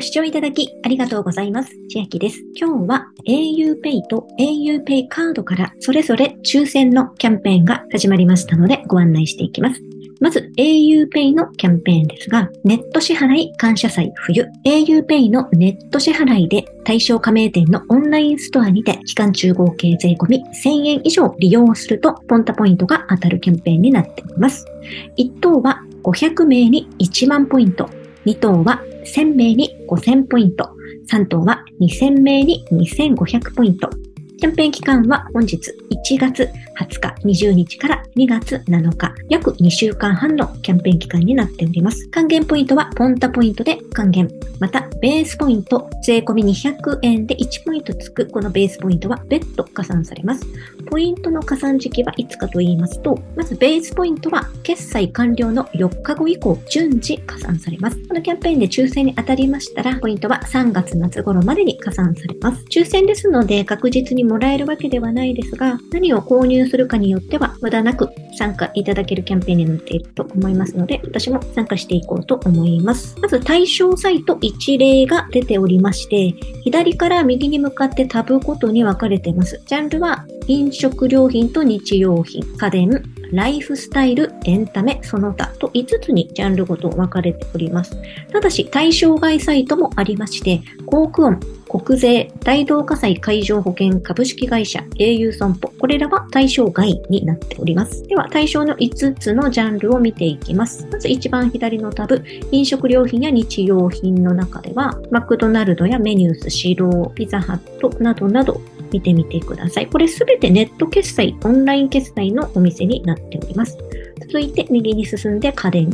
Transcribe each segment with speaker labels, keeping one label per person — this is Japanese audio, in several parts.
Speaker 1: ご視聴いただきありがとうございます。千秋です。今日は auPay と auPay カードからそれぞれ抽選のキャンペーンが始まりましたのでご案内していきます。まず auPay のキャンペーンですが、ネット支払い感謝祭冬。auPay のネット支払いで対象加盟店のオンラインストアにて期間中合計税込み1000円以上利用するとポンタポイントが当たるキャンペーンになっています。1等は500名に1万ポイント。2等は1000名に5000ポイント。3等は2000名に2500ポイント。キャンペーン期間は本日1月20日20日から2月7日、約2週間半のキャンペーン期間になっております。還元ポイントはポンタポイントで還元。また、ベースポイント、税込み200円で1ポイントつくこのベースポイントは別途加算されます。ポイントの加算時期はいつかと言いますと、まずベースポイントは決済完了の4日後以降、順次加算されます。このキャンペーンで抽選に当たりましたら、ポイントは3月末頃までに加算されます。抽選ですので確実にもらえるわけではないですが、何を購入するかによっては無駄なく参加いただけるキャンペーンになっていると思いますので、私も参加していこうと思います。まず対象サイト一例が出ておりまして、左から右に向かってタブごとに分かれています。ジャンルは飲食料品と日用品、家電、ライフスタイル、エンタメ、その他と5つにジャンルごと分かれております。ただし対象外サイトもありまして、航空音、国税、大同火災海上保険株式会社、au 損保、これらは対象外になっております。では、対象の5つのジャンルを見ていきます。まず一番左のタブ、飲食料品や日用品の中では、マクドナルドやメニュース、シロー、ピザハットなどなど見てみてください。これすべてネット決済、オンライン決済のお店になっております。続いて右に進んで家電、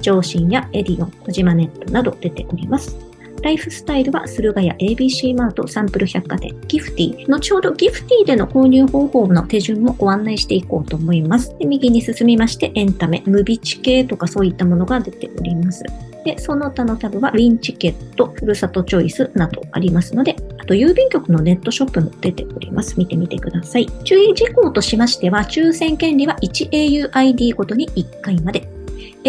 Speaker 1: 上信やエディオン、小島ネットなど出ております。ライフスタイルは駿河屋 ABC マートサンプル百貨店ギフティ後ほどギフティでの購入方法の手順もご案内していこうと思います。で右に進みましてエンタメ、ムビチ系とかそういったものが出ております。で、その他のタブはウィンチケット、ふるさとチョイスなどありますので、あと郵便局のネットショップも出ております。見てみてください。注意事項としましては、抽選権利は 1auID ごとに1回まで。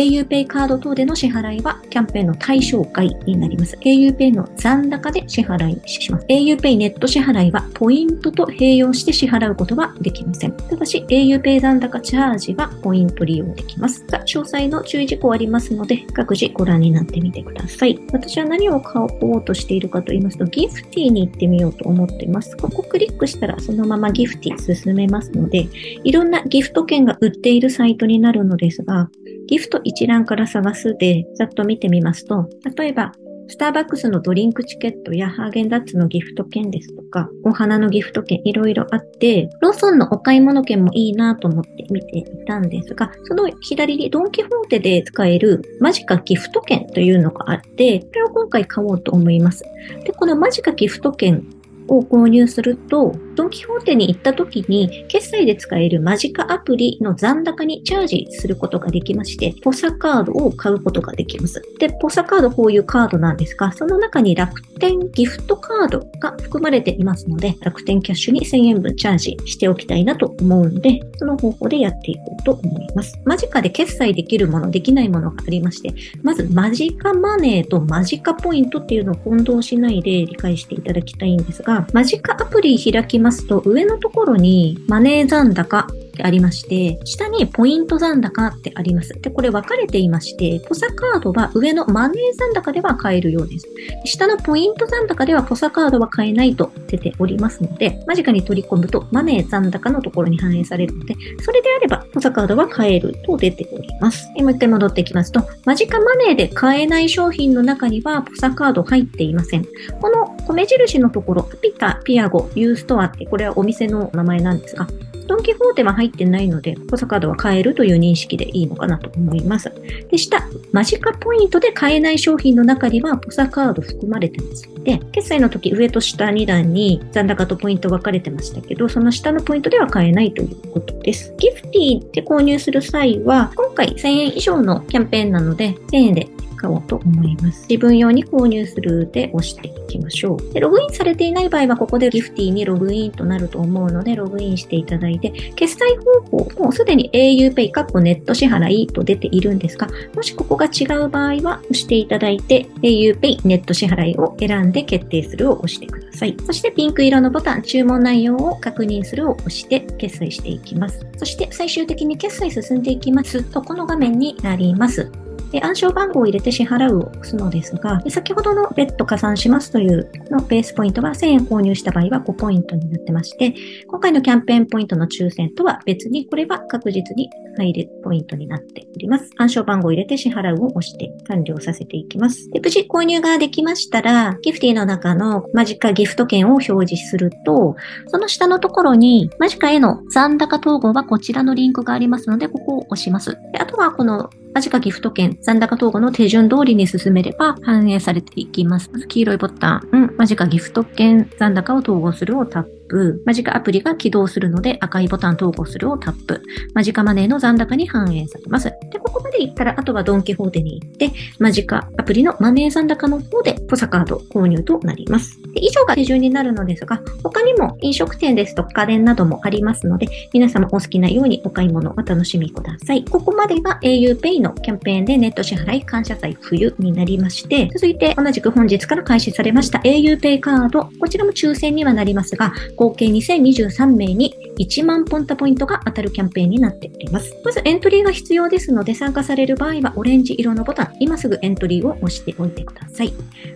Speaker 1: auPay カード等での支払いはキャンペーンの対象外になります。auPay の残高で支払いします。auPay ネット支払いはポイントと併用して支払うことはできません。ただし auPay 残高チャージはポイント利用できます。が、詳細の注意事項ありますので、各自ご覧になってみてください。私は何を買おうとしているかと言いますと、ギフティに行ってみようと思っています。ここクリックしたらそのままギフティ進めますので、いろんなギフト券が売っているサイトになるのですが、ギフト一覧から探すで、ざっと見てみますと、例えば、スターバックスのドリンクチケットやハーゲンダッツのギフト券ですとか、お花のギフト券いろいろあって、ローソンのお買い物券もいいなと思って見ていたんですが、その左にドンキホーテで使えるマジカギフト券というのがあって、これを今回買おうと思います。で、このマジカギフト券を購入すると、ドンキホーテに行った時に、決済で使えるマジカアプリの残高にチャージすることができまして、ポサカードを買うことができます。で、ポサカードこういうカードなんですが、その中に楽天ギフトカードが含まれていますので、楽天キャッシュに1000円分チャージしておきたいなと思うので、その方法でやっていこうと思います。マジカで決済できるもの、できないものがありまして、まずマジカマネーとマジカポイントっていうのを混同しないで理解していただきたいんですが、マジカアプリ開きますと、上のところにマネー残高ってありまして、下にポイント残高ってあります。で、これ分かれていまして、ポサカードは上のマネー残高では買えるようです。下のポイント残高ではポサカードは買えないと出ておりますので、間近に取り込むとマネー残高のところに反映されるので、それであればポサカードは買えると出ております。もう一回戻っていきますと、マジカマネーで買えない商品の中にはポサカード入っていません。この米印のところ、ピタ、ピアゴ、ユーストアって、これはお店の名前なんですが、ドンキホーテは入ってないので、ポサカードは買えるという認識でいいのかなと思います。で、下、マジカポイントで買えない商品の中には、ポサカード含まれてます。で、決済の時、上と下2段に残高とポイント分かれてましたけど、その下のポイントでは買えないということです。ギフティで購入する際は、今回1000円以上のキャンペーンなので、1000円で使おうと思います。自分用に購入するで押していきましょう。でログインされていない場合は、ここでギフティにログインとなると思うので、ログインしていただいて、決済方法、もうすでに auPay かっこネット支払いと出ているんですが、もしここが違う場合は、押していただいて、auPay ネット支払いを選んで決定するを押してください。そしてピンク色のボタン、注文内容を確認するを押して決済していきます。そして最終的に決済進んでいきますと、この画面になります。で暗証番号を入れて支払うを押すのですが、先ほどの別途加算しますというのベースポイントは1000円購入した場合は5ポイントになってまして、今回のキャンペーンポイントの抽選とは別に、これは確実に入るポイントになっております。暗証番号を入れて支払うを押して完了させていきます。で無事購入ができましたら、ギフティの中のマジカギフト券を表示すると、その下のところにマジカへの残高統合はこちらのリンクがありますので、ここを押します。であとはこのマジカギフト券、残高統合の手順通りに進めれば反映されていきます。まず黄色いボタン、うん、マジカギフト券、残高を統合するをタップ。マジカアプリが起動するので赤いボタン投稿するをタップ。マジカマネーの残高に反映されます。で、ここまで行ったら、あとはドンキホーテに行って、マジカアプリのマネー残高の方でポサカード購入となります。で以上が手順になるのですが、他にも飲食店ですとか家電などもありますので、皆様お好きなようにお買い物をお楽しみください。ここまでが auPay のキャンペーンでネット支払い感謝祭冬になりまして、続いて同じく本日から開始されました auPay カード、こちらも抽選にはなりますが、合計2023名に1万ポンタポイントが当たるキャンペーンになっております。まずエントリーが必要ですので参加される場合はオレンジ色のボタン、今すぐエントリーを押しておいてください。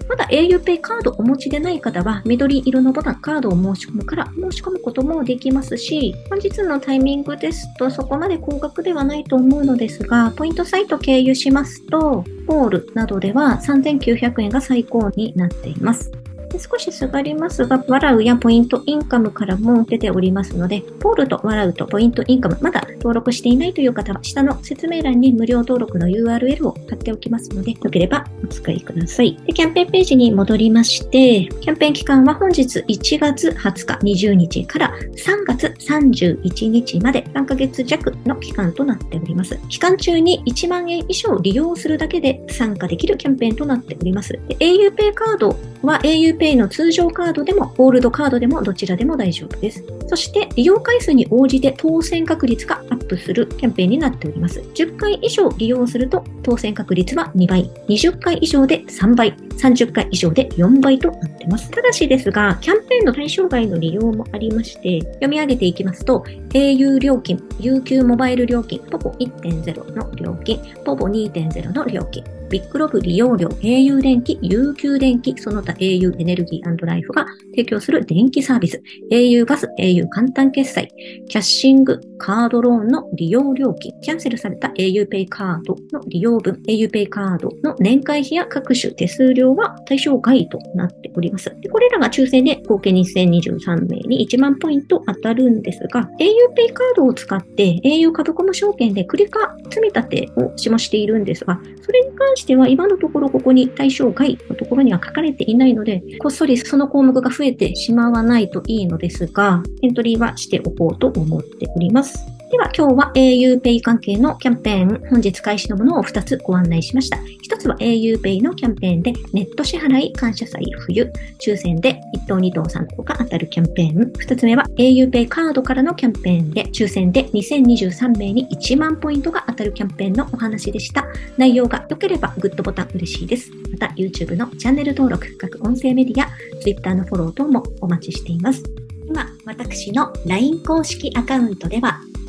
Speaker 1: まだ auPay カードお持ちでない方は緑色のボタン、カードを申し込むから申し込むこともできますし、本日のタイミングですとそこまで高額ではないと思うのですが、ポイントサイト経由しますと、ポールなどでは3900円が最高になっています。で少し下がりますが、笑うやポイントインカムからも出ておりますので、ポールと笑うとポイントインカム、まだ登録していないという方は、下の説明欄に無料登録の URL を貼っておきますので、よければお使いください。でキャンペーンページに戻りまして、キャンペーン期間は本日1月20日20日から3月31日まで3ヶ月弱の期間となっております。期間中に1万円以上利用するだけで参加できるキャンペーンとなっております。auPay カードは auPay の通常カードでもゴールドカードでもどちらでも大丈夫です。そして利用回数に応じて当選確率がアップするキャンペーンになっております。10回以上利用すると当選確率は2倍、20回以上で3倍、30回以上で4倍となっています。ただしですが、キャンペーンの対象外の利用もありまして、読み上げていきますと、au 料金、UQ モバイル料金、ポポ1.0の料金、ポポ2.0の料金、ビッグロブ利用料、au 電気、有給電気、その他 au エネルギーライフが提供する電気サービス、au ガス、au 簡単決済、キャッシング、カードローンの利用料金、キャンセルされた auPay カードの利用分、auPay カードの年会費や各種手数料は対象外となっております。でこれらが抽選で合計2023名に1万ポイント当たるんですが、auPay カードを使って au 株コム証券でクリカ積み立てをしましているんですが、それに関しては今のところここに対象外のところには書かれていないので、こっそりその項目が増えてしまわないといいのですが、エントリーはしておこうと思っております。では今日は auPay 関係のキャンペーン、本日開始のものを2つご案内しました。1つは auPay のキャンペーンでネット支払い感謝祭冬、抽選で1等2等3等が当たるキャンペーン。2つ目は auPay カードからのキャンペーンで抽選で2023名に1万ポイントが当たるキャンペーンのお話でした。内容が良ければグッドボタン嬉しいです。また YouTube のチャンネル登録、各音声メディア、Twitter のフォロー等もお待ちしています。今、私の LINE 公式アカウントでは